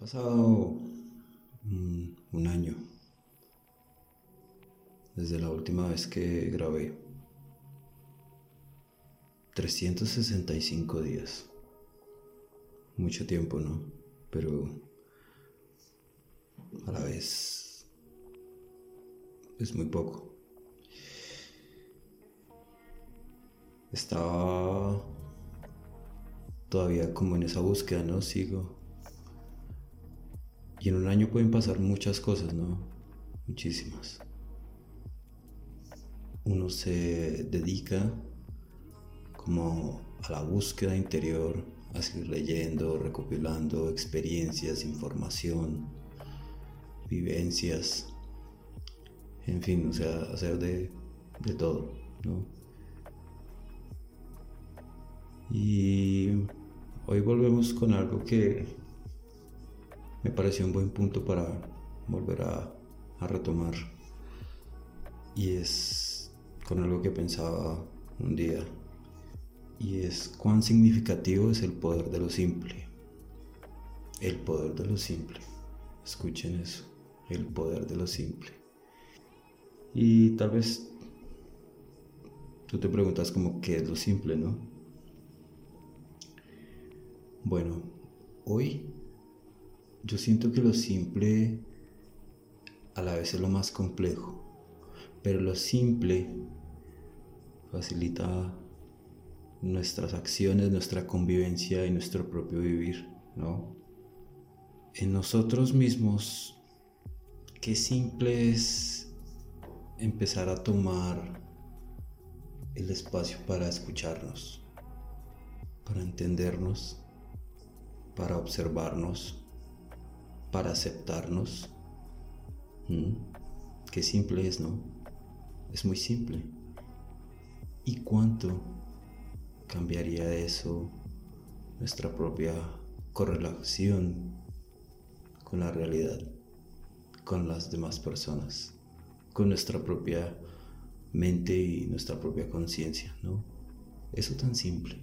pasado un año desde la última vez que grabé. 365 días. Mucho tiempo, ¿no? Pero a la vez es muy poco. Estaba todavía como en esa búsqueda, ¿no? Sigo y en un año pueden pasar muchas cosas, ¿no? Muchísimas. Uno se dedica como a la búsqueda interior, a seguir leyendo, recopilando experiencias, información, vivencias, en fin, o sea, hacer de, de todo, ¿no? Y hoy volvemos con algo que me pareció un buen punto para volver a, retomar. Y es con algo que pensaba un día. Y es cuán significativo es el poder de lo simple. El poder de lo simple. Escuchen eso. El poder de lo simple. Y tal vez tú te preguntas como qué es lo simple, ¿no? Bueno, hoy yo siento que lo simple a la vez es lo más complejo, pero lo simple facilita nuestras acciones, nuestra convivencia y nuestro propio vivir, ¿no? En nosotros mismos, qué simple es empezar a tomar el espacio para escucharnos, para entendernos, para observarnos, para aceptarnos. ¿Mm? Qué simple es, ¿no? Es muy simple. ¿Y cuánto cambiaría eso nuestra propia correlación con la realidad, con las demás personas, con nuestra propia mente y nuestra propia conciencia, ¿no? Eso tan simple.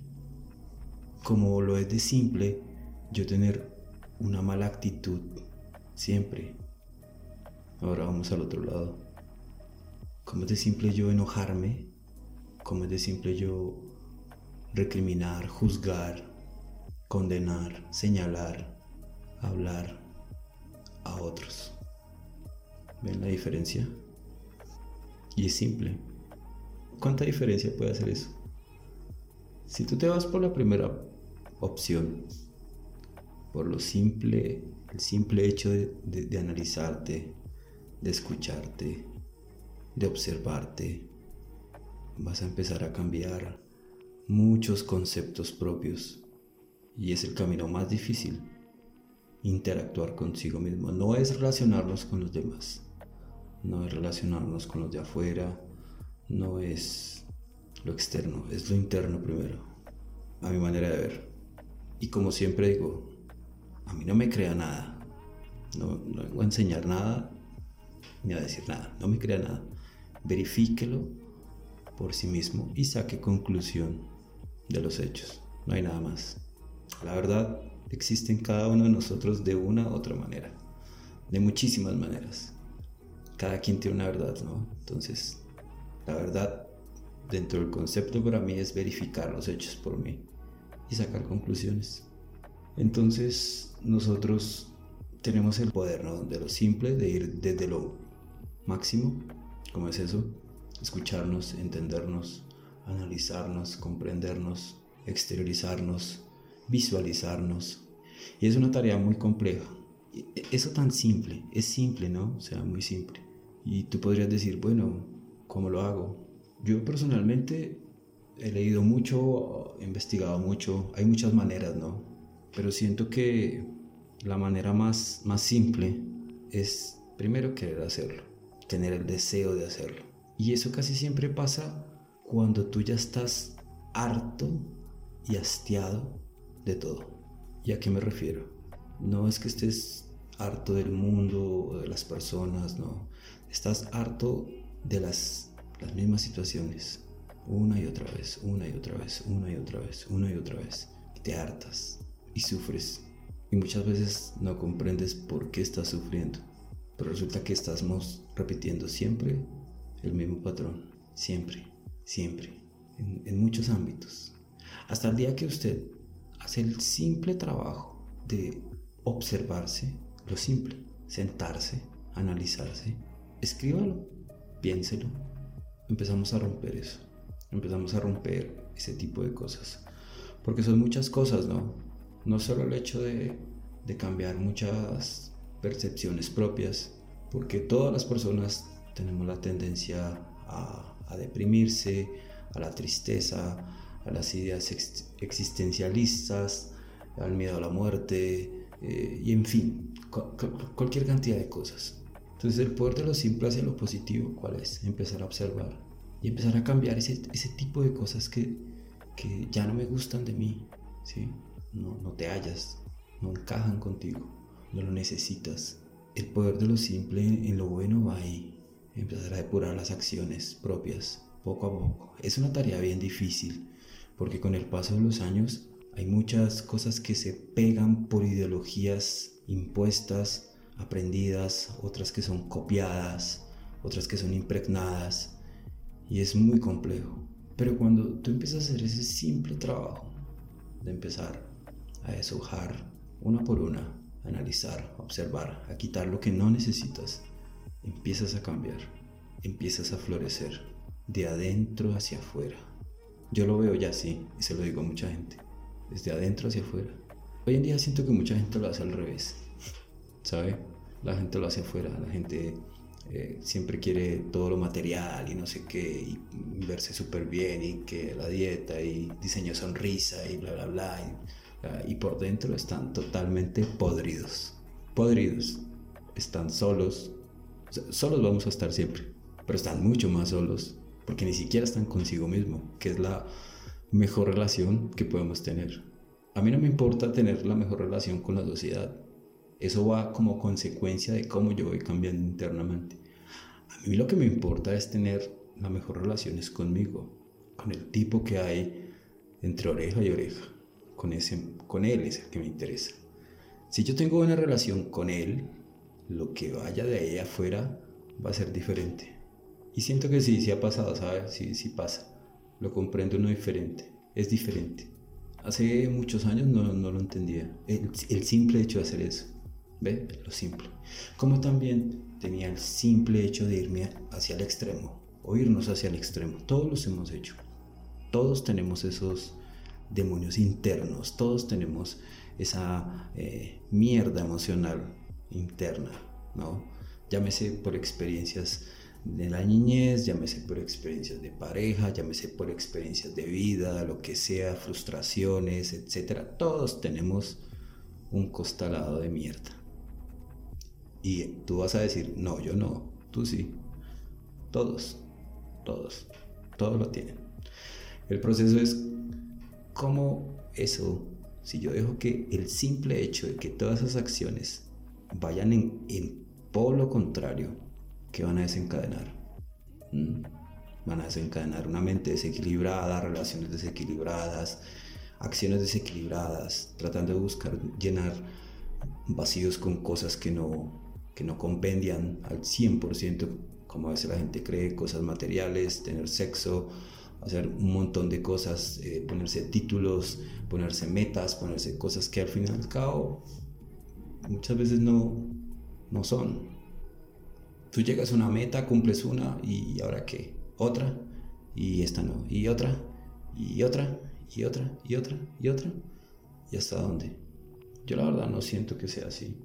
Como lo es de simple yo tener una mala actitud siempre. Ahora vamos al otro lado. ¿Cómo es de simple yo enojarme? ¿Cómo es de simple yo recriminar, juzgar, condenar, señalar, hablar a otros? ¿Ven la diferencia? Y es simple. ¿Cuánta diferencia puede hacer eso? Si tú te vas por la primera opción, por lo simple, el simple hecho de, analizarte, de escucharte, de observarte, vas a empezar a cambiar muchos conceptos propios y es el camino más difícil, interactuar consigo mismo. No es relacionarnos con los demás, no es relacionarnos con los de afuera, no es lo externo, es lo interno primero, a mi manera de ver. Y como siempre digo, a mí no me crea nada. No, no vengo a enseñar nada ni a decir nada. No me crea nada. Verifíquelo por sí mismo y saque conclusión de los hechos. No hay nada más. La verdad existe en cada uno de nosotros de una u otra manera. De muchísimas maneras. Cada quien tiene una verdad, ¿no? Entonces, la verdad dentro del concepto para mí es verificar los hechos por mí y sacar conclusiones. Entonces nosotros tenemos el poder de lo simple, de ir desde lo máximo, como es eso, escucharnos, entendernos, analizarnos, comprendernos, exteriorizarnos, visualizarnos. Y es una tarea muy compleja. Eso tan simple, es simple, ¿no? O sea, muy simple. Y tú podrías decir, bueno, ¿cómo lo hago? Yo personalmente he leído mucho, he investigado mucho, hay muchas maneras, ¿no? Pero siento que la manera más, más simple es primero querer hacerlo, tener el deseo de hacerlo. Y eso casi siempre pasa cuando tú ya estás harto y hastiado de todo. ¿Y a qué me refiero? No es que estés harto del mundo o de las personas, no. Estás harto de las, las mismas situaciones. Una y otra vez, una y otra vez, una y otra vez, una y otra vez. te hartas y sufres y muchas veces no comprendes por qué estás sufriendo. Pero resulta que estamos repitiendo siempre el mismo patrón. Siempre, siempre. En, en muchos ámbitos. Hasta el día que usted hace el simple trabajo de observarse, lo simple, sentarse, analizarse, escríbalo, piénselo. Empezamos a romper eso. Empezamos a romper ese tipo de cosas. Porque son muchas cosas, ¿no? No solo el hecho de, cambiar muchas percepciones propias, porque todas las personas tenemos la tendencia a, deprimirse, a la tristeza, a las ideas existencialistas, al miedo a la muerte, eh, y en fin, cualquier cantidad de cosas. Entonces el poder de lo simple hacia lo positivo, ¿cuál es? Empezar a observar y empezar a cambiar ese, tipo de cosas que, que, ya no me gustan de mí, ¿sí? No, te hallas, no encajan contigo, no lo necesitas. El poder de lo simple en lo bueno va ahí. Empezar a depurar las acciones propias poco a poco. Es una tarea bien difícil porque con el paso de los años hay muchas cosas que se pegan por ideologías impuestas, aprendidas, otras que son copiadas, otras que son impregnadas y es muy complejo. Pero cuando tú empiezas a hacer ese simple trabajo de empezar a deshojar una por una, a analizar, a observar, a quitar lo que no necesitas, empiezas a cambiar, empiezas a florecer de adentro hacia afuera. Yo lo veo ya así y se lo digo a mucha gente, desde adentro hacia afuera. Hoy en día siento que mucha gente lo hace al revés, ¿sabe? La gente lo hace afuera, la gente eh, siempre quiere todo lo material y no sé qué, y verse súper bien y que la dieta y diseño sonrisa y bla, bla, bla. Ah, y por dentro están totalmente podridos. Podridos. Están solos. solos vamos a estar siempre, pero están mucho más solos porque ni siquiera están consigo mismo, que es la mejor relación que podemos tener. A mí no me importa tener la mejor relación con la sociedad. Eso va como consecuencia de cómo yo voy cambiando internamente. A mí lo que me importa es tener la mejor relación es conmigo, con el tipo que hay entre oreja y oreja con, ese, con él es el que me interesa. Si yo tengo una relación con él, lo que vaya de ahí afuera va a ser diferente. Y siento que sí, sí ha pasado, ¿sabes? Sí, sí pasa. Lo comprendo uno diferente. Es diferente. Hace muchos años no, no lo entendía. El, el, simple hecho de hacer eso. ¿Ve? Lo simple. Como también tenía el simple hecho de irme hacia el extremo. O irnos hacia el extremo. Todos los hemos hecho. Todos tenemos esos demonios internos, todos tenemos esa eh, mierda emocional interna, ¿no? Llámese por experiencias de la niñez, llámese por experiencias de pareja, llámese por experiencias de vida, lo que sea, frustraciones, etc. Todos tenemos un costalado de mierda. Y tú vas a decir, no, yo no, tú sí. Todos, todos, todos lo tienen. El proceso es cómo eso, si yo dejo que el simple hecho de que todas esas acciones vayan en, en polo contrario, ¿qué van a desencadenar? ¿Mm? Van a desencadenar una mente desequilibrada, relaciones desequilibradas, acciones desequilibradas, tratando de buscar llenar vacíos con cosas que no, que no compendian al 100%, como a veces la gente cree, cosas materiales, tener sexo, hacer un montón de cosas, eh, ponerse títulos, ponerse metas, ponerse cosas que al final y al cabo muchas veces no, no son. Tú llegas a una meta, cumples una y ahora qué, otra y esta no, y otra y otra y otra y otra y otra y hasta dónde. Yo la verdad no siento que sea así.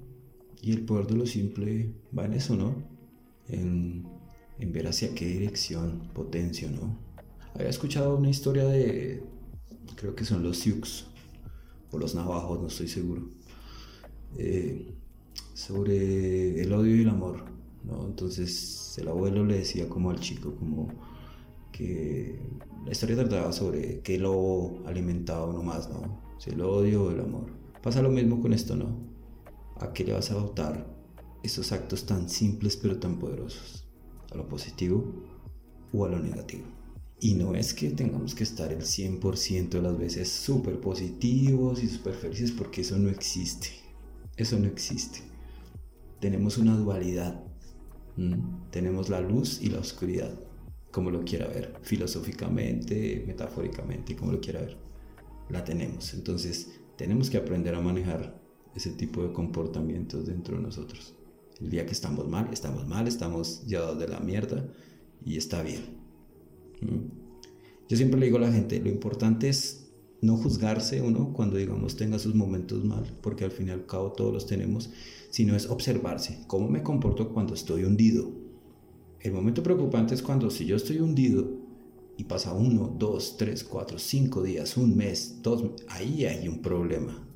Y el poder de lo simple va en eso, ¿no? En, en ver hacia qué dirección potencio, ¿no? Había escuchado una historia de, creo que son los Sioux, o los navajos, no estoy seguro, eh, sobre el odio y el amor. ¿no? Entonces el abuelo le decía como al chico, como que la historia trataba sobre qué lobo alimentaba uno más, ¿no? Si el odio o el amor. Pasa lo mismo con esto, ¿no? ¿A qué le vas a votar esos actos tan simples pero tan poderosos? ¿A lo positivo o a lo negativo? Y no es que tengamos que estar el 100% de las veces súper positivos y súper felices porque eso no existe. Eso no existe. Tenemos una dualidad. Tenemos la luz y la oscuridad, como lo quiera ver, filosóficamente, metafóricamente, como lo quiera ver. La tenemos. Entonces, tenemos que aprender a manejar ese tipo de comportamientos dentro de nosotros. El día que estamos mal, estamos mal, estamos llevados de la mierda y está bien. Yo siempre le digo a la gente, lo importante es no juzgarse uno cuando digamos tenga sus momentos mal, porque al fin y al cabo todos los tenemos, sino es observarse, cómo me comporto cuando estoy hundido. El momento preocupante es cuando si yo estoy hundido y pasa uno, dos, tres, cuatro, cinco días, un mes, dos, ahí hay un problema.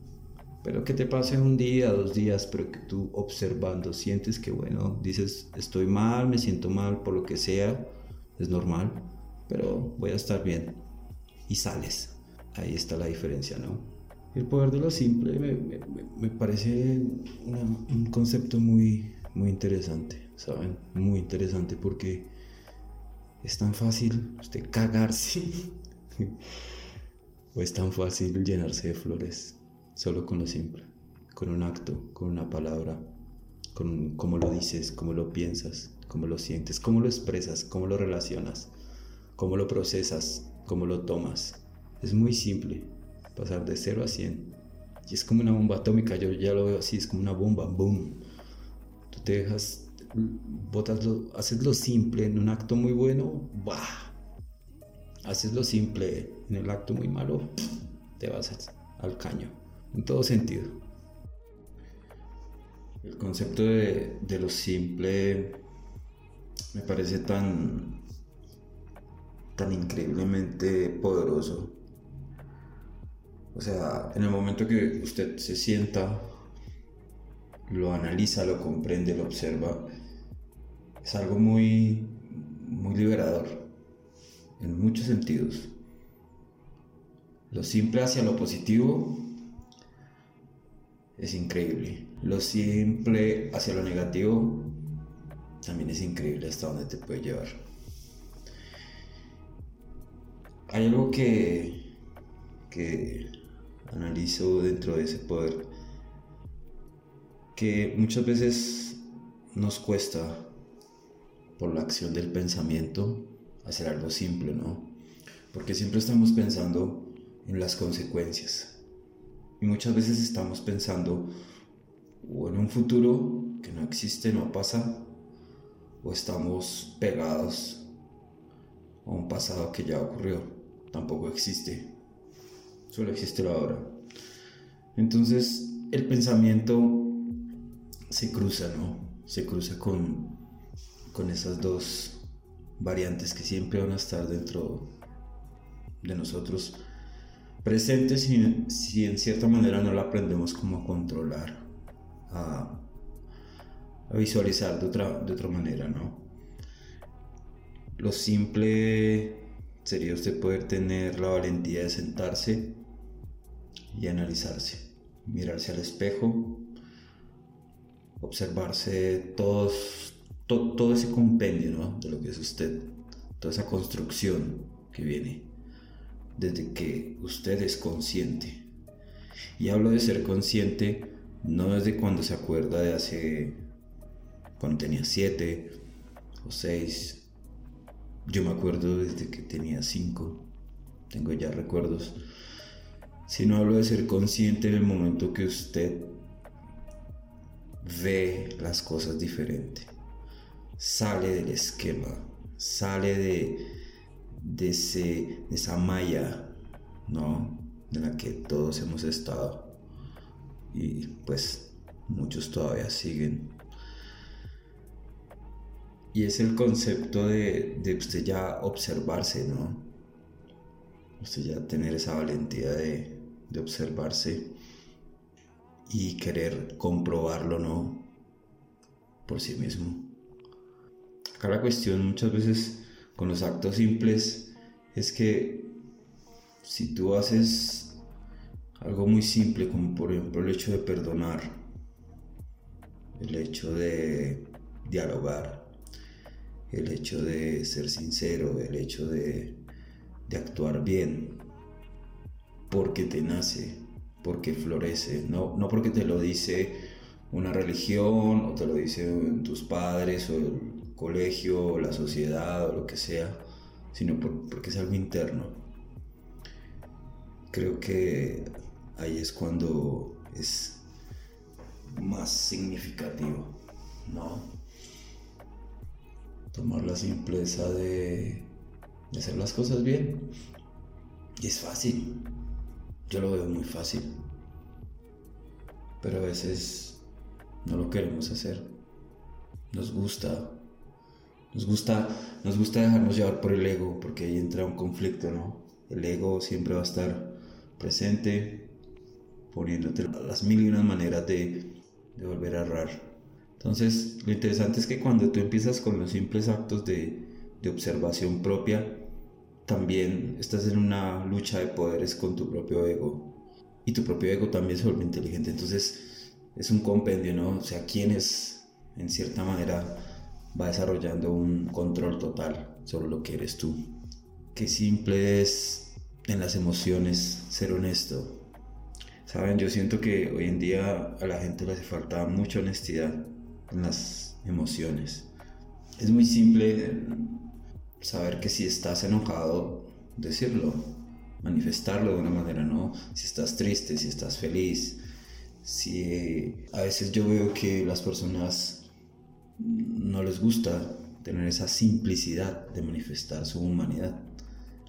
Pero que te pase un día, dos días, pero que tú observando sientes que, bueno, dices, estoy mal, me siento mal por lo que sea, es normal, pero voy a estar bien. Y sales. Ahí está la diferencia, ¿no? El poder de lo simple me, parece un concepto muy, muy interesante, ¿saben? Muy interesante porque es tan fácil usted cagarse o es tan fácil llenarse de flores solo con lo simple, con un acto, con una palabra, con cómo lo dices, cómo lo piensas, cómo lo sientes, cómo lo expresas, cómo lo relacionas, cómo lo procesas, cómo lo tomas. Es muy simple pasar de 0 a 100. Y es como una bomba atómica, yo ya lo veo así, es como una bomba, boom. Tú te dejas, botas lo, haces lo simple en un acto muy bueno, ¡bah! Haces lo simple en el acto muy malo, te vas al caño, en todo sentido. El concepto de, de lo simple me parece tan, tan increíblemente poderoso. O sea, en el momento que usted se sienta, lo analiza, lo comprende, lo observa, es algo muy, muy liberador en muchos sentidos. Lo simple hacia lo positivo es increíble. Lo simple hacia lo negativo también es increíble hasta dónde te puede llevar. Hay algo que, que analizo dentro de ese poder que muchas veces nos cuesta por la acción del pensamiento hacer algo simple, ¿no? Porque siempre estamos pensando en las consecuencias. Y muchas veces estamos pensando o en un futuro que no existe, no pasa, o estamos pegados a un pasado que ya ocurrió, tampoco existe, solo existe ahora. Entonces el pensamiento se cruza, ¿no? Se cruza con, con esas dos variantes que siempre van a estar dentro de nosotros presentes si, si en cierta manera no la aprendemos como a controlar, a a visualizar de otra, de otra manera, ¿no? Lo simple sería usted poder tener la valentía de sentarse y analizarse, mirarse al espejo, observarse todo ese compendio de lo que es usted, toda esa construcción que viene desde que usted es consciente. Y hablo de ser consciente no desde cuando se acuerda de hace cuando tenía 7 o 6. Yo me acuerdo desde que tenía 5. Tengo ya recuerdos. Si no hablo de ser consciente en el momento que usted ve las cosas diferente. Sale del esquema. Sale de, de, ese, de esa malla, ¿no? En la que todos hemos estado. Y pues muchos todavía siguen y es el concepto de, de usted ya observarse, ¿no? Usted ya tener esa valentía de, de observarse y querer comprobarlo, ¿no? Por sí mismo. Acá la cuestión muchas veces con los actos simples es que si tú haces algo muy simple, como por ejemplo el hecho de perdonar, el hecho de dialogar, el hecho de ser sincero, el hecho de, actuar bien, porque te nace, porque florece, no, no porque te lo dice una religión o te lo dicen tus padres o el colegio o la sociedad o lo que sea, sino porque es algo interno. Creo que ahí es cuando es más significativo, ¿no? Tomar la simpleza de, hacer las cosas bien. Y es fácil. Yo lo veo muy fácil. Pero a veces no lo queremos hacer. Nos gusta. Nos gusta, nos gusta dejarnos llevar por el ego, porque ahí entra un conflicto, ¿no? El ego siempre va a estar presente, poniéndote las mil y unas maneras de, de volver a errar. Entonces, lo interesante es que cuando tú empiezas con los simples actos de, de observación propia, también estás en una lucha de poderes con tu propio ego. Y tu propio ego también se vuelve inteligente. Entonces, es un compendio, ¿no? O sea, quién es, en cierta manera, va desarrollando un control total sobre lo que eres tú. Qué simple es en las emociones ser honesto. Saben, yo siento que hoy en día a la gente le hace falta mucha honestidad en las emociones. Es muy simple saber que si estás enojado, decirlo, manifestarlo de una manera, ¿no? Si estás triste, si estás feliz. Si a veces yo veo que las personas no les gusta tener esa simplicidad de manifestar su humanidad.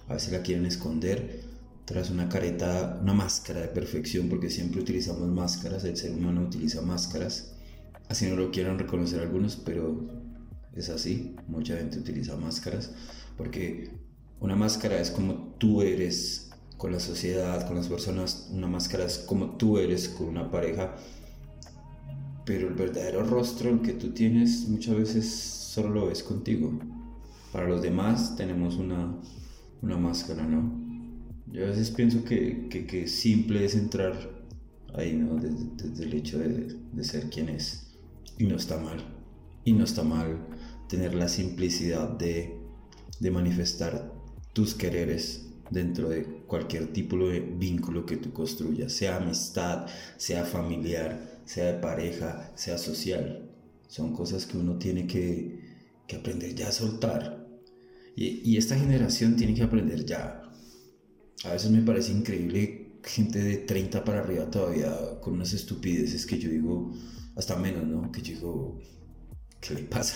A veces la quieren esconder tras una careta, una máscara de perfección, porque siempre utilizamos máscaras, el ser humano utiliza máscaras. Así no lo quieren reconocer algunos, pero es así. Mucha gente utiliza máscaras, porque una máscara es como tú eres con la sociedad, con las personas. Una máscara es como tú eres con una pareja pero el verdadero rostro que tú tienes muchas veces solo lo ves contigo. Para los demás tenemos una, una máscara, ¿no? Yo a veces pienso que, que, simple es entrar ahí, ¿no? Desde, el hecho de, de, ser quien es. Y no está mal. Y no está mal tener la simplicidad de, de manifestar tus quereres dentro de cualquier tipo de vínculo que tú construyas, sea amistad, sea familiar, sea de pareja, sea social. Son cosas que uno tiene que, que aprender ya a soltar. Y, y, esta generación tiene que aprender ya. A veces me parece increíble gente de 30 para arriba todavía con unas estupideces que yo digo, hasta menos, ¿no? Que digo, ¿qué le pasa?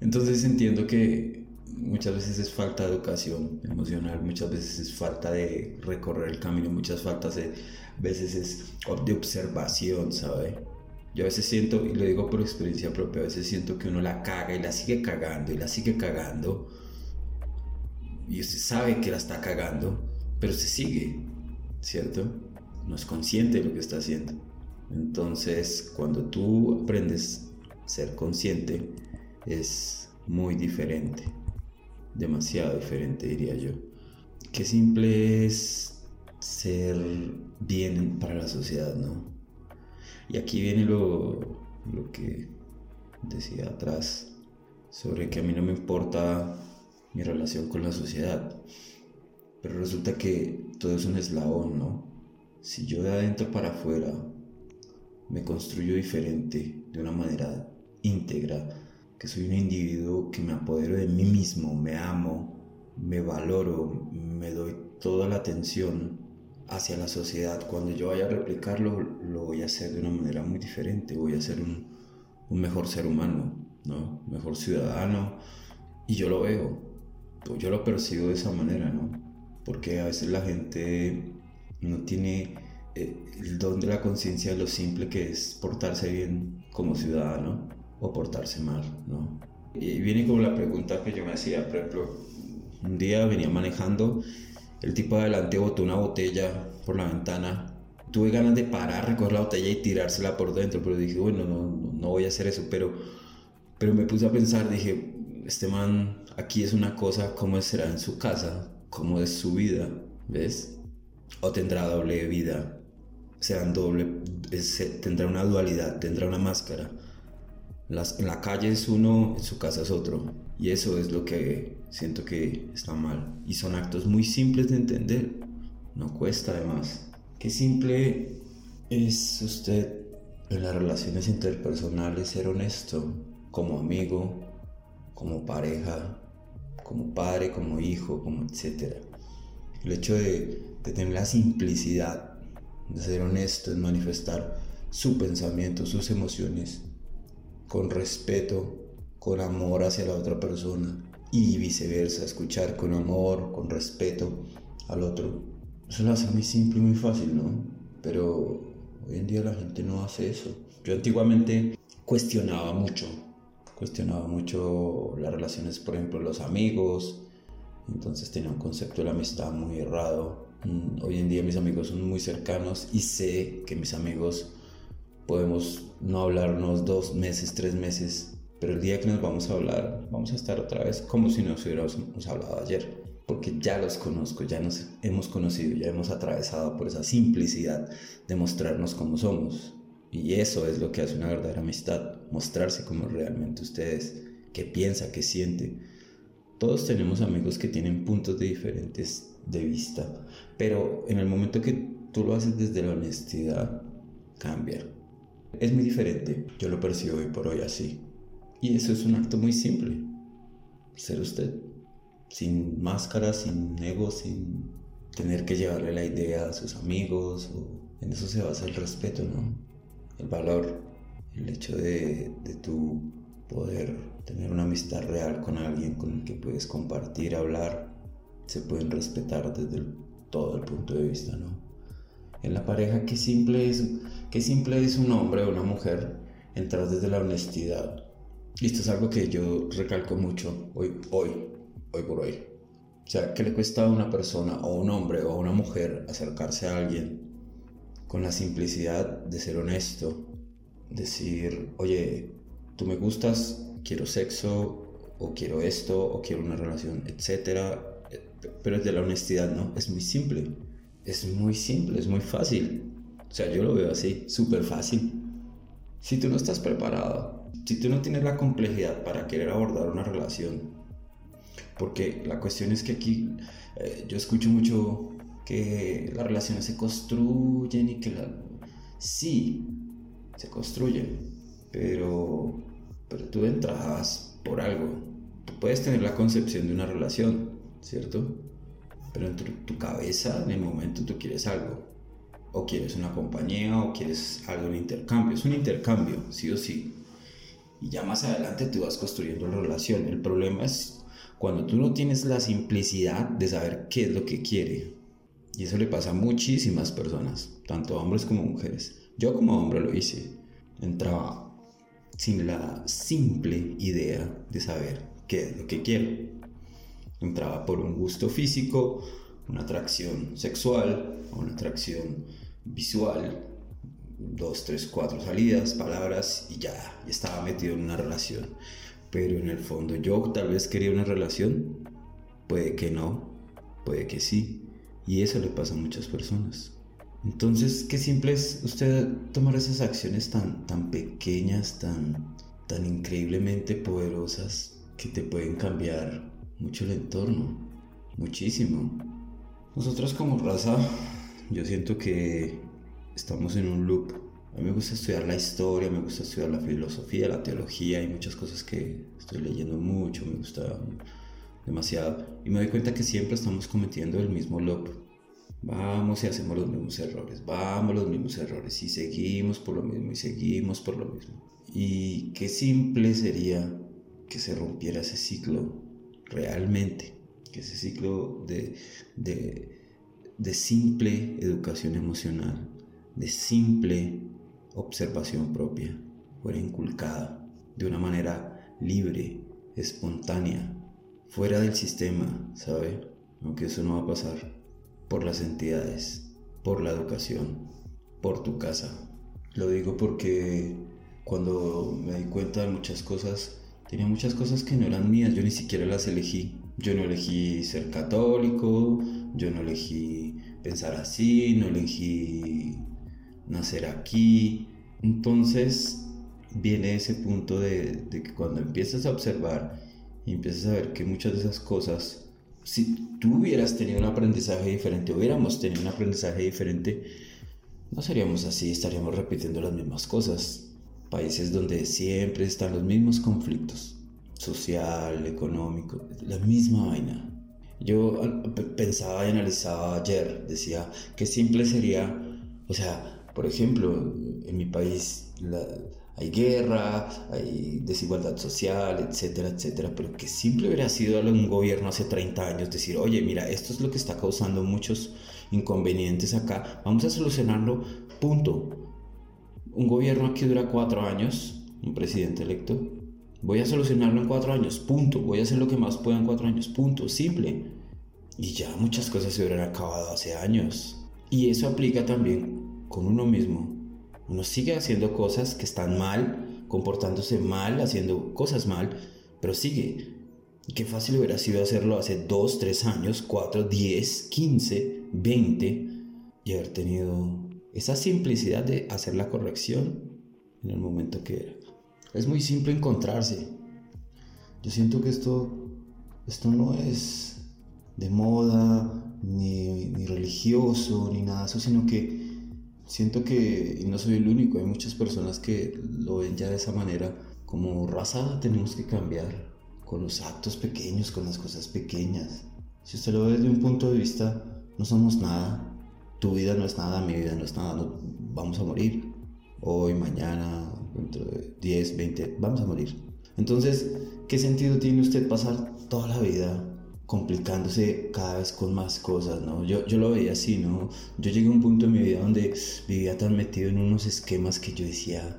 Entonces entiendo que muchas veces es falta de educación emocional, muchas veces es falta de recorrer el camino, muchas faltas de veces es de observación, ¿sabe? Yo a veces siento, y lo digo por experiencia propia, a veces siento que uno la caga y la sigue cagando y la sigue cagando. Y usted sabe que la está cagando, pero se sigue, ¿cierto? No es consciente de lo que está haciendo. Entonces, cuando tú aprendes a ser consciente, es muy diferente. Demasiado diferente, diría yo. Qué simple es ser bien para la sociedad, ¿no? Y aquí viene lo, que decía atrás sobre que a mí no me importa mi relación con la sociedad, pero resulta que todo es un eslabón, ¿no? Si yo de adentro para afuera me construyo diferente, de una manera íntegra, que soy un individuo que me apodero de mí mismo, me amo, me valoro, me doy toda la atención hacia la sociedad. Cuando yo vaya a replicarlo, lo voy a hacer de una manera muy diferente, voy a ser un, un mejor ser humano, ¿no? mejor ciudadano. Y yo lo veo, yo lo percibo de esa manera, ¿no? Porque a veces la gente no tiene el don de la conciencia de lo simple que es portarse bien como ciudadano o portarse mal, ¿no? Y viene como la pregunta que yo me hacía, por ejemplo, un día venía manejando el tipo de adelante botó una botella por la ventana. Tuve ganas de parar, recoger la botella y tirársela por dentro, pero dije, bueno, no, no voy a hacer eso. Pero, pero me puse a pensar, dije, este man aquí es una cosa, ¿cómo será en su casa? ¿Cómo es su vida? ¿Ves? O tendrá doble vida. Serán doble, tendrá una dualidad, tendrá una máscara. En la calle es uno, en su casa es otro. Y eso es lo que siento que está mal. Y son actos muy simples de entender. No cuesta además. Qué simple es usted en las relaciones interpersonales ser honesto como amigo, como pareja, como padre, como hijo, como etcétera. El hecho de tener la simplicidad ser honesto, en manifestar su pensamiento, sus emociones, con respeto, con amor hacia la otra persona y viceversa, escuchar con amor, con respeto al otro. Eso lo hace muy simple y muy fácil, ¿no? Pero hoy en día la gente no hace eso. Yo antiguamente cuestionaba mucho, cuestionaba mucho las relaciones, por ejemplo, los amigos, entonces tenía un concepto de la amistad muy errado. Mm, hoy en día mis amigos son muy cercanos y sé que mis amigos podemos no hablarnos dos meses, tres meses, pero el día que nos vamos a hablar, vamos a estar otra vez como si nos hubiéramos hablado ayer, porque ya los conozco, ya nos hemos conocido, ya hemos atravesado por esa simplicidad de mostrarnos como somos. Y eso es lo que hace una verdadera amistad, mostrarse como realmente ustedes, qué piensa, qué siente. Todos tenemos amigos que tienen puntos de diferentes de vista, pero en el momento que tú lo haces desde la honestidad, cambia. Es muy diferente, yo lo percibo hoy por hoy así. Y eso es un acto muy simple, ser usted, sin máscara, sin ego, sin tener que llevarle la idea a sus amigos, o en eso se basa el respeto, ¿no? El valor, el hecho de, de tu poder tener una amistad real con alguien con el que puedes compartir, hablar, se pueden respetar desde todo el punto de vista, ¿no? En la pareja, qué simple es, qué simple es un hombre o una mujer entrar desde la honestidad. Y esto es algo que yo recalco mucho hoy, hoy, hoy por hoy. O sea, ¿qué le cuesta a una persona o un hombre o una mujer acercarse a alguien con la simplicidad de ser honesto? Decir, oye, tú me gustas, quiero sexo, o quiero esto, o quiero una relación, etcétera. Pero es de la honestidad, ¿no? Es muy simple es muy simple, es muy fácil. O sea, yo lo veo así, súper fácil. Si tú no estás preparado, si tú no tienes la complejidad para querer abordar una relación, porque la cuestión es que aquí eh, yo escucho mucho que las relaciones se construyen y que la... Sí, se construyen, pero, pero tú entras por algo. Tú puedes tener la concepción de una relación, ¿cierto? pero en tu, cabeza en el momento tú quieres algo. O quieres una compañía o quieres algo en intercambio. Es un intercambio, sí o sí. Y ya más adelante tú vas construyendo la relación. El problema es cuando tú no tienes la simplicidad de saber qué es lo que quiere. Y eso le pasa a muchísimas personas, tanto hombres como mujeres. Yo como hombre lo hice. Entraba sin la simple idea de saber qué es lo que quiero. Entraba por un gusto físico, una atracción sexual, una atracción visual, dos, tres, cuatro salidas, palabras y ya, estaba metido en una relación. Pero en el fondo yo tal vez quería una relación, puede que no, puede que sí. Y eso le pasa a muchas personas. Entonces, qué simple es usted tomar esas acciones tan, tan pequeñas, tan, tan increíblemente poderosas que te pueden cambiar mucho el entorno, muchísimo. Nosotros como raza, yo siento que estamos en un loop. A mí me gusta estudiar la historia, me gusta estudiar la filosofía, la teología, hay muchas cosas que estoy leyendo mucho, me gusta demasiado. Y me doy cuenta que siempre estamos cometiendo el mismo loop. Vamos y hacemos los mismos errores, vamos los mismos errores y seguimos por lo mismo y seguimos por lo mismo. Y qué simple sería que se rompiera ese ciclo realmente, que ese ciclo de, de, simple educación emocional, de simple observación propia, fuera inculcada de una manera libre, espontánea, fuera del sistema, ¿sabe? Aunque eso no va a pasar por las entidades, por la educación, por tu casa. Lo digo porque cuando me di cuenta de muchas cosas, Tenía muchas cosas que no eran mías, yo ni siquiera las elegí. Yo no elegí ser católico, yo no elegí pensar así, no elegí nacer aquí. Entonces viene ese punto de, que cuando empiezas a observar y empiezas a ver que muchas de esas cosas, si tú hubieras tenido un aprendizaje diferente, hubiéramos tenido un aprendizaje diferente, no seríamos así, estaríamos repitiendo las mismas cosas. Países donde siempre están los mismos conflictos, social, económico, la misma vaina. Yo pensaba y analizaba ayer, decía, qué simple sería, o sea, por ejemplo, en mi país hay guerra, hay desigualdad social, etcétera, etcétera, pero qué simple hubiera sido un gobierno hace 30 años decir, oye, mira, esto es lo que está causando muchos inconvenientes acá, vamos a solucionarlo, punto. Un gobierno aquí dura cuatro años, un presidente electo, voy a solucionarlo en cuatro años, punto, voy a hacer lo que más pueda en cuatro años, punto, simple. Y ya muchas cosas se hubieran acabado hace años. Y eso aplica también con uno mismo. Uno sigue haciendo cosas que están mal, comportándose mal, haciendo cosas mal, pero sigue. Qué fácil hubiera sido hacerlo hace 2, 3 años, 4, 10, 15, 20 y haber tenido esa simplicidad de hacer la corrección en el momento que era. Es muy simple encontrarse. Yo siento que esto, esto no es de moda, ni, ni religioso, ni nada de eso, sino que siento que, y no soy el único, hay muchas personas que lo ven ya de esa manera, como raza tenemos que cambiar con los actos pequeños, con las cosas pequeñas. Si usted lo ve desde un punto de vista, no somos nada. Tu vida no es nada, mi vida no es nada. vamos a morir. Hoy, mañana, dentro de 10, 20, vamos a morir. Entonces, ¿qué sentido tiene usted pasar toda la vida complicándose cada vez con más cosas, ¿no? Yo, yo lo veía así, ¿no? Yo llegué a un punto en mi vida donde vivía tan metido en unos esquemas que yo decía,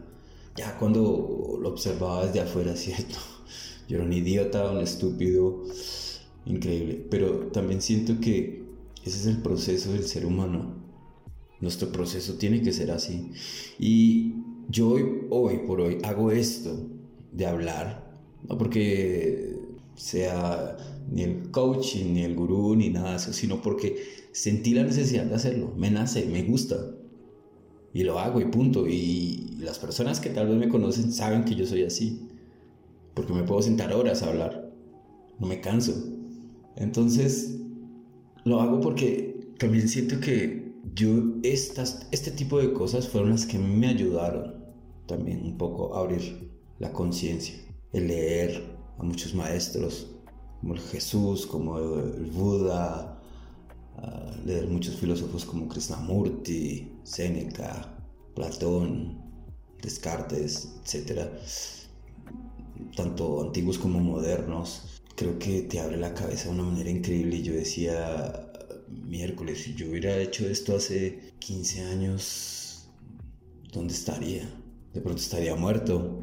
ya cuando lo observaba desde afuera, ¿cierto? Yo era un idiota, un estúpido, increíble. Pero también siento que ese es el proceso del ser humano. Nuestro proceso tiene que ser así. Y yo hoy, hoy por hoy hago esto de hablar, no porque sea ni el coaching, ni el gurú, ni nada de eso, sino porque sentí la necesidad de hacerlo. Me nace, me gusta. Y lo hago y punto. Y las personas que tal vez me conocen saben que yo soy así porque me puedo sentar horas a hablar, no me canso. Entonces, lo hago porque también siento que yo, estas, este tipo de cosas fueron las que me ayudaron también un poco a abrir la conciencia, el leer a muchos maestros, como el Jesús, como el Buda, leer muchos filósofos como Krishnamurti, Séneca, Platón, Descartes, etcétera tanto antiguos como modernos, creo que te abre la cabeza de una manera increíble. Y yo decía, miércoles, si yo hubiera hecho esto hace 15 años, ¿dónde estaría? De pronto estaría muerto.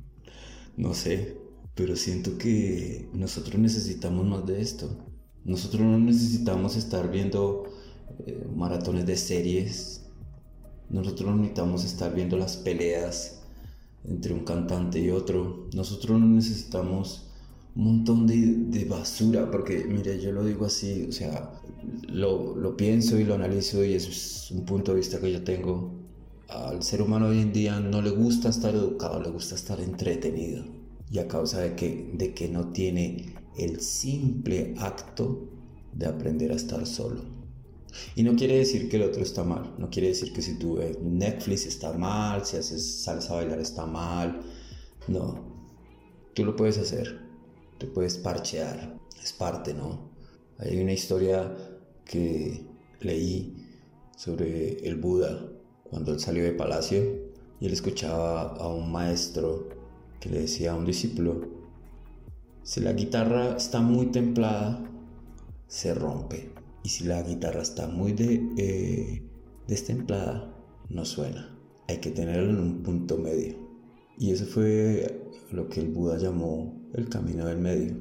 no sé, pero siento que nosotros necesitamos más de esto. Nosotros no necesitamos estar viendo eh, maratones de series. Nosotros no necesitamos estar viendo las peleas entre un cantante y otro. Nosotros no necesitamos un montón de, basura, porque mire, yo lo digo así, o sea, lo, lo pienso y lo analizo y es un punto de vista que yo tengo. Al ser humano hoy en día no le gusta estar educado, le gusta estar entretenido. Y a causa de que, de que no tiene el simple acto de aprender a estar solo. Y no quiere decir que el otro está mal, no quiere decir que si tú ves Netflix está mal, si haces salsa a bailar está mal, no, tú lo puedes hacer, tú puedes parchear, es parte, ¿no? Hay una historia que leí sobre el Buda cuando él salió de palacio y él escuchaba a un maestro que le decía a un discípulo, si la guitarra está muy templada, se rompe y si la guitarra está muy eh, destemplada, no suena. Hay que tenerlo en un punto medio. Y eso fue lo que el Buda llamó el camino del medio.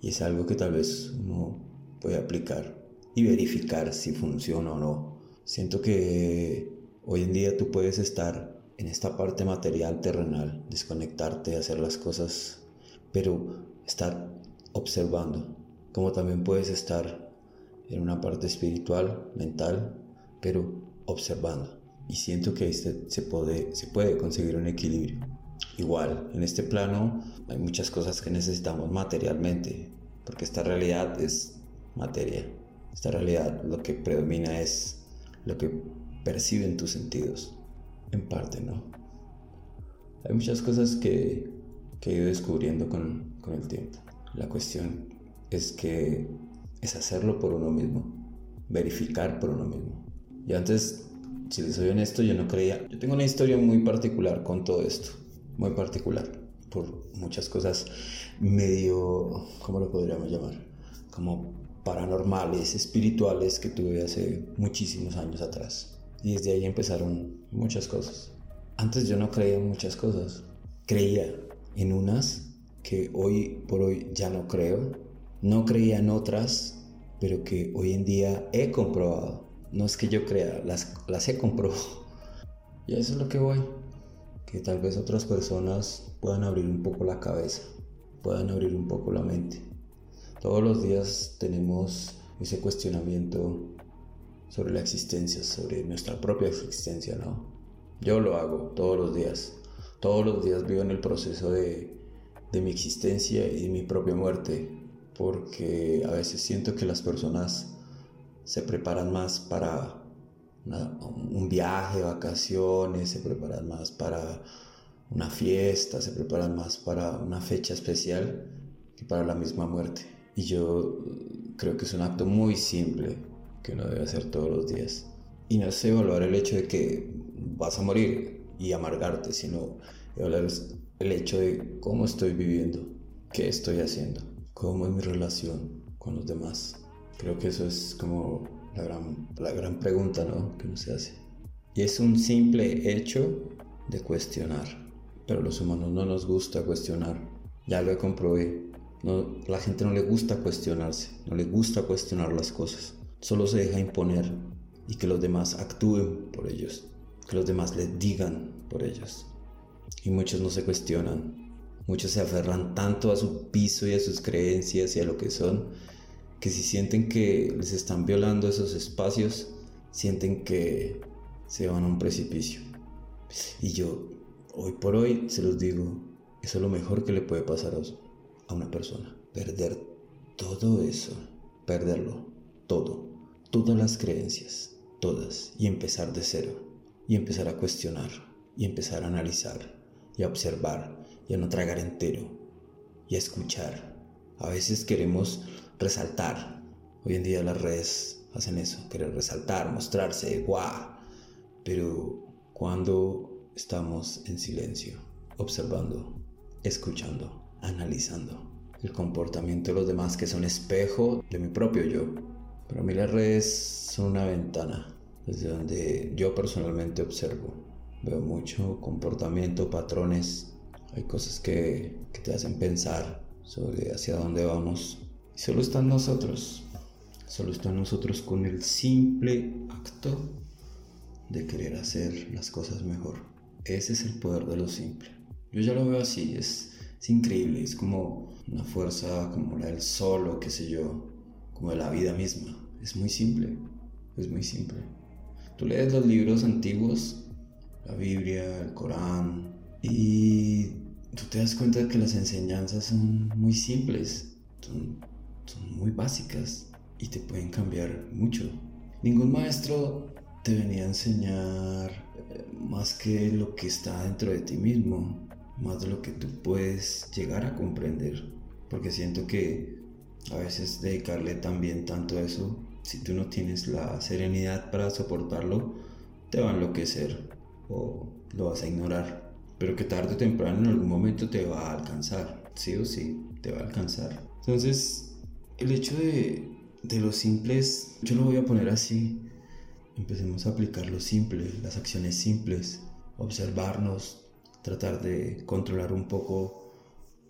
Y es algo que tal vez uno puede aplicar y verificar si funciona o no. Siento que hoy en día tú puedes estar en esta parte material terrenal, desconectarte, hacer las cosas, pero estar observando, como también puedes estar en una parte espiritual, mental, pero observando. Y siento que este se, puede, se puede conseguir un equilibrio. Igual, en este plano hay muchas cosas que necesitamos materialmente, porque esta realidad es materia. Esta realidad lo que predomina es lo que perciben tus sentidos, en parte, ¿no? Hay muchas cosas que, que he ido descubriendo con, con el tiempo. La cuestión es que es hacerlo por uno mismo, verificar por uno mismo. Yo antes, si les soy honesto, yo no creía. Yo tengo una historia muy particular con todo esto, muy particular, por muchas cosas medio, ¿cómo lo podríamos llamar? Como paranormales, espirituales que tuve hace muchísimos años atrás. Y desde ahí empezaron muchas cosas. Antes yo no creía en muchas cosas. Creía en unas que hoy por hoy ya no creo. No creía en otras, pero que hoy en día he comprobado. No es que yo crea, las, las he comprobado. Y eso es lo que voy. Que tal vez otras personas puedan abrir un poco la cabeza, puedan abrir un poco la mente todos los días tenemos ese cuestionamiento sobre la existencia, sobre nuestra propia existencia, ¿no? Yo lo hago todos los días. Todos los días vivo en el proceso de, mi existencia y de mi propia muerte, porque a veces siento que las personas se preparan más para un viaje, vacaciones, se preparan más para una fiesta, se preparan más para una fecha especial que para la misma muerte. Y yo creo que es un acto muy simple que uno debe hacer todos los días. Y no es evaluar el hecho de que vas a morir y amargarte, sino evaluar el hecho de cómo estoy viviendo, qué estoy haciendo, cómo es mi relación con los demás. Creo que eso es como la gran, la gran pregunta ¿no? que uno se hace. Y es un simple hecho de cuestionar. Pero los humanos no nos gusta cuestionar. Ya lo he comprobado la gente no le gusta cuestionarse, no le gusta cuestionar las cosas. Solo se deja imponer y que los demás actúen por ellos, que los demás les digan por ellos. Y muchos no se cuestionan, muchos se aferran tanto a su piso y a sus creencias y a lo que son, que si sienten que les están violando esos espacios, sienten que se van a un precipicio. Y yo, hoy por hoy, se los digo, eso es lo mejor que le puede pasar a, a una persona. Perder todo eso, perderlo, todo, todas las creencias, todas, y empezar de cero, y empezar a cuestionar, y empezar a analizar, y a observar, y a no tragar entero, y a escuchar. A veces queremos resaltar. Hoy en día las redes hacen eso, querer resaltar, mostrarse, guau. Pero cuando estamos en silencio, observando, escuchando, analizando el comportamiento de los demás que son espejo de mi propio yo. Para mí las redes son una ventana desde donde yo personalmente observo. Veo mucho comportamiento, patrones. Hay cosas que, que te hacen pensar sobre hacia dónde vamos. Solo están nosotros. Solo están nosotros con el simple acto de querer hacer las cosas mejor. Ese es el poder de lo simple. Yo ya lo veo así, es es increíble, es como una fuerza como la del sol o qué sé yo, como de la vida misma. Es muy simple, es muy simple. Tú lees los libros antiguos, la Biblia, el Corán, y tú te das cuenta que las enseñanzas son muy simples, son muy básicas y te pueden cambiar mucho. Ningún maestro te venía a enseñar eh, más que lo que está dentro de ti mismo más de lo que tú puedes llegar a comprender. Porque siento que a veces dedicarle también tanto a eso, si tú no tienes la serenidad para soportarlo, te va a enloquecer o lo vas a ignorar. Pero que tarde o temprano en algún momento te va a alcanzar, sí o sí, te va a alcanzar. Entonces, el hecho de, de lo simples, yo lo voy a poner así. Empecemos a aplicar lo simple, las acciones simples, observarnos, tratar de controlar un poco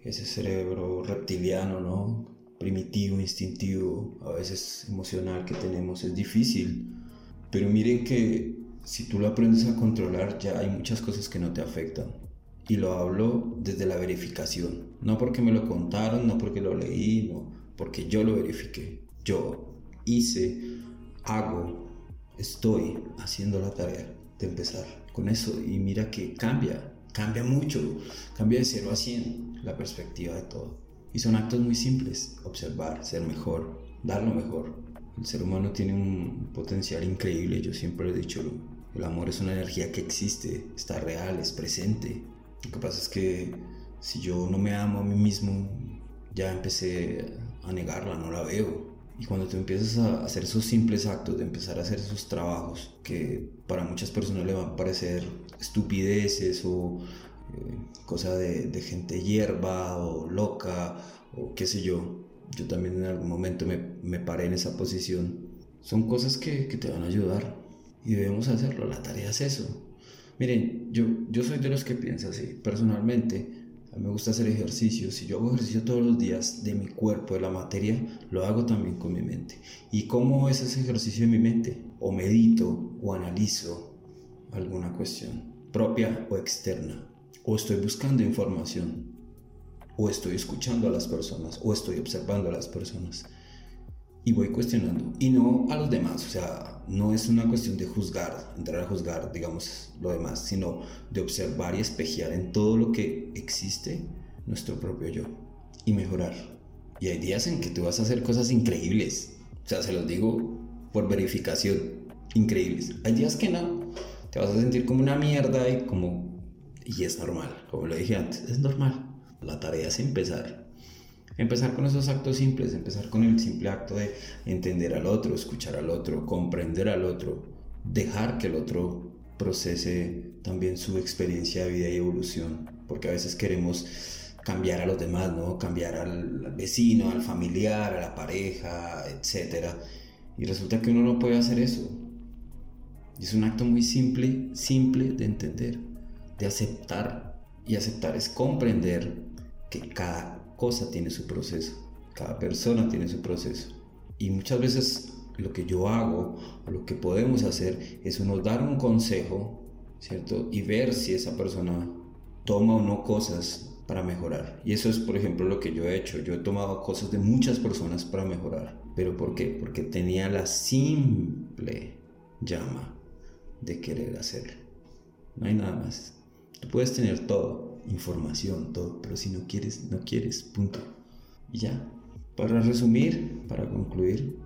ese cerebro reptiliano, ¿no? Primitivo, instintivo, a veces emocional que tenemos, es difícil. Pero miren que si tú lo aprendes a controlar, ya hay muchas cosas que no te afectan. Y lo hablo desde la verificación. No porque me lo contaron, no porque lo leí, no, porque yo lo verifiqué. Yo hice, hago, estoy haciendo la tarea de empezar con eso. Y mira que cambia, cambia mucho, cambia de 0 a 100 la perspectiva de todo. Y son actos muy simples, observar, ser mejor, dar lo mejor. El ser humano tiene un potencial increíble, yo siempre he dicho, El amor es una energía que existe, está real, es presente. Lo que pasa es que si yo no me amo a mí mismo, ya empecé a negarla, no la veo. Y cuando tú empiezas a hacer esos simples actos, de empezar a hacer esos trabajos que para muchas personas le van a parecer estupideces o eh, cosa de, gente hierba o loca o qué sé yo, yo también en algún momento me, me paré en esa posición. Son cosas que, que, te van a ayudar y debemos hacerlo. La tarea es eso. Miren, yo, yo soy de los que piensa así. Personalmente, me gusta hacer ejercicio. Si yo hago ejercicio todos los días de mi cuerpo, de la materia, lo hago también con mi mente. ¿Y cómo es ese ejercicio en mi mente? O medito o analizo alguna cuestión, propia o externa. O estoy buscando información. O estoy escuchando a las personas. O estoy observando a las personas y voy cuestionando. Y no a los demás, o sea, no es una cuestión de juzgar, entrar a juzgar, digamos, lo demás, sino de observar y espejear en todo lo que existe nuestro propio yo y mejorar. Y hay días en que tú vas a hacer cosas increíbles, o sea, se los digo por verificación, increíbles. Hay días que no, te vas a sentir como una mierda y como... Y es normal, como lo dije antes, es normal. La tarea es empezar Empezar con esos actos simples, empezar con el simple acto de entender al otro, escuchar al otro, comprender al otro, dejar que el otro procese también su experiencia de vida y evolución, porque a veces queremos cambiar a los demás, ¿no? Cambiar al vecino, al familiar, a la pareja, etc. Y resulta que uno no puede hacer eso. Es un acto muy simple, simple de entender, de aceptar. Y aceptar es comprender que cada cosa tiene su proceso, cada persona tiene su proceso. Y muchas veces lo que yo hago o lo que podemos hacer es uno dar un consejo, ¿cierto? Y ver si esa persona toma o no cosas para mejorar. Y eso es, por ejemplo, lo que yo he hecho. Yo he tomado cosas de muchas personas para mejorar. ¿Pero por qué? Porque tenía la simple llama de querer hacerlo. No hay nada más. Tú puedes tener todo, información, todo, pero si no quieres, no quieres, punto. Y ya. Para resumir, para concluir,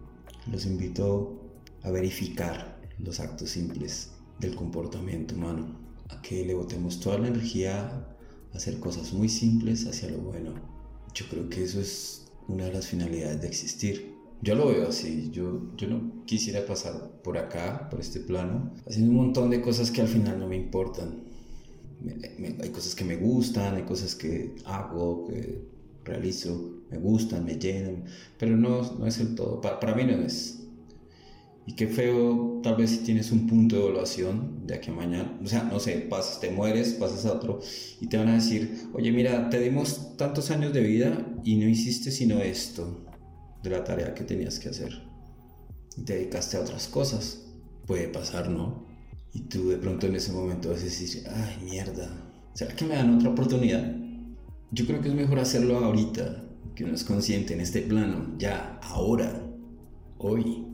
los invito a verificar los actos simples del comportamiento humano, a que le botemos toda la energía a hacer cosas muy simples hacia lo bueno. Yo creo que eso es una de las finalidades de existir. Yo lo veo así, yo, yo no quisiera pasar por acá, por este plano, haciendo un montón de cosas que al final no me importan hay cosas que me gustan, hay cosas que hago, que realizo, me gustan, me llenan, pero no, no es el todo. Para, para, mí no es. Y qué feo, tal vez si tienes un punto de evaluación de aquí a mañana, o sea, no sé, pasas, te mueres, pasas a otro y te van a decir, oye, mira, te dimos tantos años de vida y no hiciste sino esto de la tarea que tenías que hacer. Te dedicaste a otras cosas. Puede pasar, ¿no? Y tú de pronto en ese momento vas a decir, ay, mierda, ¿será que me dan otra oportunidad? Yo creo que es mejor hacerlo ahorita, que uno es consciente en este plano, ya, ahora, hoy.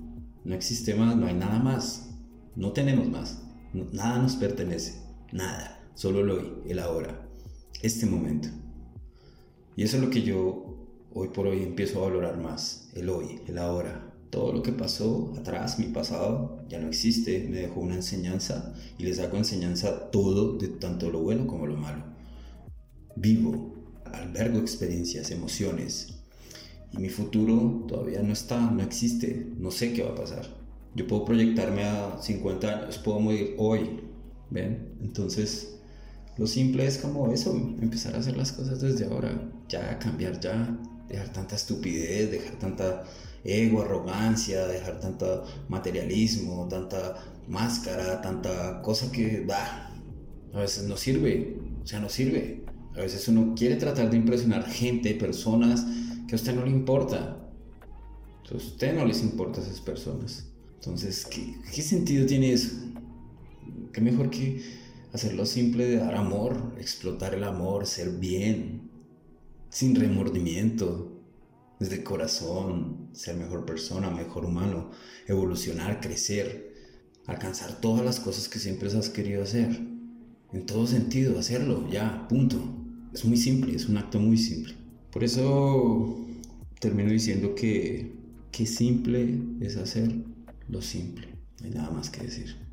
No existe más, no hay nada más. No tenemos más. nada nos pertenece. Nada. Solo el hoy, el ahora. Este momento. Y eso es lo que yo hoy por hoy empiezo a valorar más. El hoy, el ahora todo lo que pasó atrás, mi pasado, ya no existe, me dejó una enseñanza y le saco enseñanza todo, de tanto lo bueno como lo malo. Vivo, albergo experiencias, emociones y mi futuro todavía no está, no existe, no sé qué va a pasar. Yo puedo proyectarme a 50 años, puedo morir hoy, ¿ven? Entonces, lo simple es como eso, empezar a hacer las cosas desde ahora, ya cambiar ya, dejar tanta estupidez, dejar tanta ego, arrogancia, dejar tanto materialismo, tanta máscara, tanta cosa que da. A veces no sirve, o sea, no sirve. A veces uno quiere tratar de impresionar gente, personas que a usted no le importa. A usted no les importa a esas personas. Entonces, ¿qué, qué sentido tiene eso? ¿Qué mejor que hacerlo simple de dar amor, explotar el amor, ser bien, sin remordimiento, desde corazón, ser mejor persona, mejor humano, evolucionar, crecer, alcanzar todas las cosas que siempre has querido hacer. En todo sentido, hacerlo, ya, punto. Es muy simple, es un acto muy simple. Por eso termino diciendo que, que simple es hacer lo simple. No hay nada más que decir.